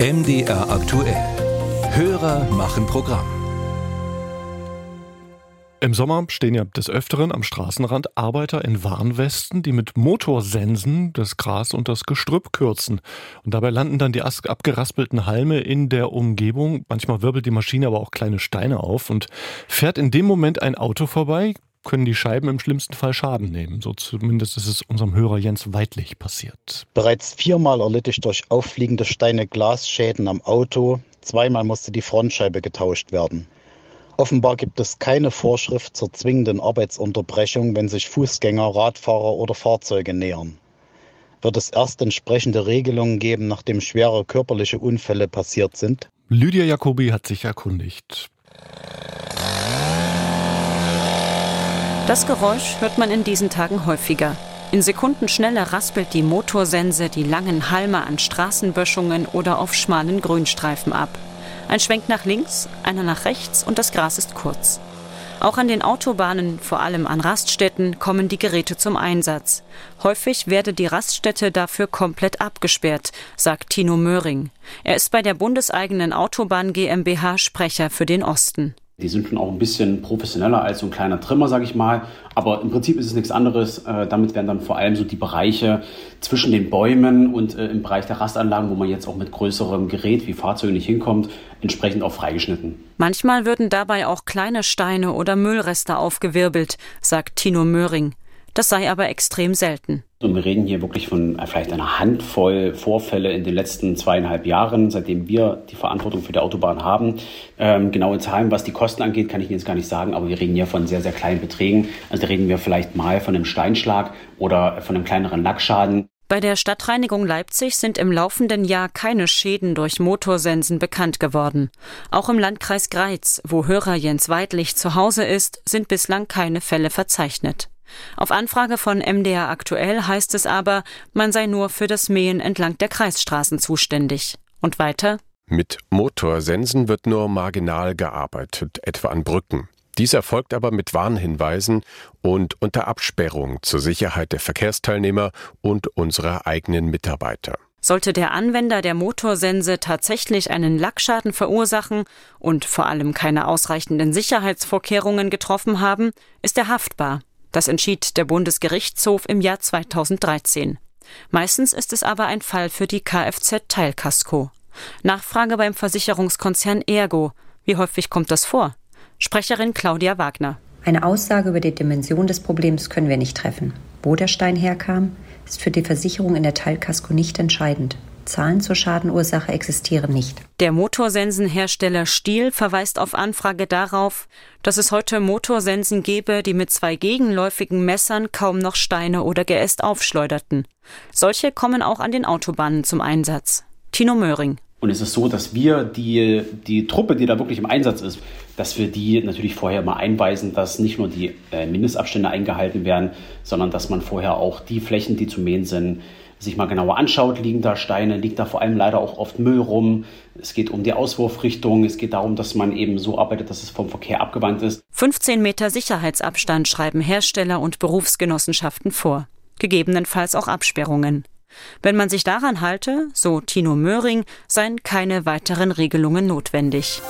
MDR aktuell. Hörer machen Programm. Im Sommer stehen ja des Öfteren am Straßenrand Arbeiter in Warnwesten, die mit Motorsensen das Gras und das Gestrüpp kürzen. Und dabei landen dann die abgeraspelten Halme in der Umgebung. Manchmal wirbelt die Maschine aber auch kleine Steine auf und fährt in dem Moment ein Auto vorbei, können die Scheiben im schlimmsten Fall Schaden nehmen. So zumindest ist es unserem Hörer Jens Weidlich passiert. Bereits viermal erlitt ich durch auffliegende Steine Glasschäden am Auto. Zweimal musste die Frontscheibe getauscht werden. Offenbar gibt es keine Vorschrift zur zwingenden Arbeitsunterbrechung, wenn sich Fußgänger, Radfahrer oder Fahrzeuge nähern. Wird es erst entsprechende Regelungen geben, nachdem schwere körperliche Unfälle passiert sind? Lydia Jacobi hat sich erkundigt. Das Geräusch hört man in diesen Tagen häufiger. In Sekundenschnelle raspelt die Motorsense die langen Halme an Straßenböschungen oder auf schmalen Grünstreifen ab. Ein Schwenk nach links, einer nach rechts und das Gras ist kurz. Auch an den Autobahnen, vor allem an Raststätten, kommen die Geräte zum Einsatz. Häufig werde die Raststätte dafür komplett abgesperrt, sagt Tino Möhring. Er ist bei der bundeseigenen Autobahn GmbH Sprecher für den Osten. Die sind schon auch ein bisschen professioneller als so ein kleiner Trimmer, sage ich mal. Aber im Prinzip ist es nichts anderes. Äh, damit werden dann vor allem so die Bereiche zwischen den Bäumen und äh, im Bereich der Rastanlagen, wo man jetzt auch mit größerem Gerät wie Fahrzeugen nicht hinkommt, entsprechend auch freigeschnitten. Manchmal würden dabei auch kleine Steine oder Müllreste aufgewirbelt, sagt Tino Möhring. Das sei aber extrem selten. Und wir reden hier wirklich von äh, vielleicht einer Handvoll Vorfälle in den letzten zweieinhalb Jahren, seitdem wir die Verantwortung für die Autobahn haben. Ähm, genaue Zahlen, was die Kosten angeht, kann ich Ihnen jetzt gar nicht sagen, aber wir reden hier von sehr, sehr kleinen Beträgen. Also reden wir vielleicht mal von einem Steinschlag oder von einem kleineren Lackschaden. Bei der Stadtreinigung Leipzig sind im laufenden Jahr keine Schäden durch Motorsensen bekannt geworden. Auch im Landkreis Greiz, wo Hörer Jens Weidlich zu Hause ist, sind bislang keine Fälle verzeichnet. Auf Anfrage von MDR aktuell heißt es aber, man sei nur für das Mähen entlang der Kreisstraßen zuständig. Und weiter? Mit Motorsensen wird nur marginal gearbeitet, etwa an Brücken. Dies erfolgt aber mit Warnhinweisen und unter Absperrung zur Sicherheit der Verkehrsteilnehmer und unserer eigenen Mitarbeiter. Sollte der Anwender der Motorsense tatsächlich einen Lackschaden verursachen und vor allem keine ausreichenden Sicherheitsvorkehrungen getroffen haben, ist er haftbar. Das entschied der Bundesgerichtshof im Jahr 2013. Meistens ist es aber ein Fall für die Kfz Teilkasko. Nachfrage beim Versicherungskonzern Ergo. Wie häufig kommt das vor? Sprecherin Claudia Wagner. Eine Aussage über die Dimension des Problems können wir nicht treffen. Wo der Stein herkam, ist für die Versicherung in der Teilkasko nicht entscheidend. Zahlen zur Schadenursache existieren nicht. Der Motorsensenhersteller Stiel verweist auf Anfrage darauf, dass es heute Motorsensen gebe, die mit zwei gegenläufigen Messern kaum noch Steine oder Geäst aufschleuderten. Solche kommen auch an den Autobahnen zum Einsatz. Tino Möhring. Und es ist so, dass wir die, die Truppe, die da wirklich im Einsatz ist, dass wir die natürlich vorher mal einweisen, dass nicht nur die äh, Mindestabstände eingehalten werden, sondern dass man vorher auch die Flächen, die zu mähen sind, sich mal genauer anschaut, liegen da Steine, liegt da vor allem leider auch oft Müll rum. Es geht um die Auswurfrichtung, es geht darum, dass man eben so arbeitet, dass es vom Verkehr abgewandt ist. 15 Meter Sicherheitsabstand schreiben Hersteller und Berufsgenossenschaften vor. Gegebenenfalls auch Absperrungen. Wenn man sich daran halte, so Tino Möhring, seien keine weiteren Regelungen notwendig.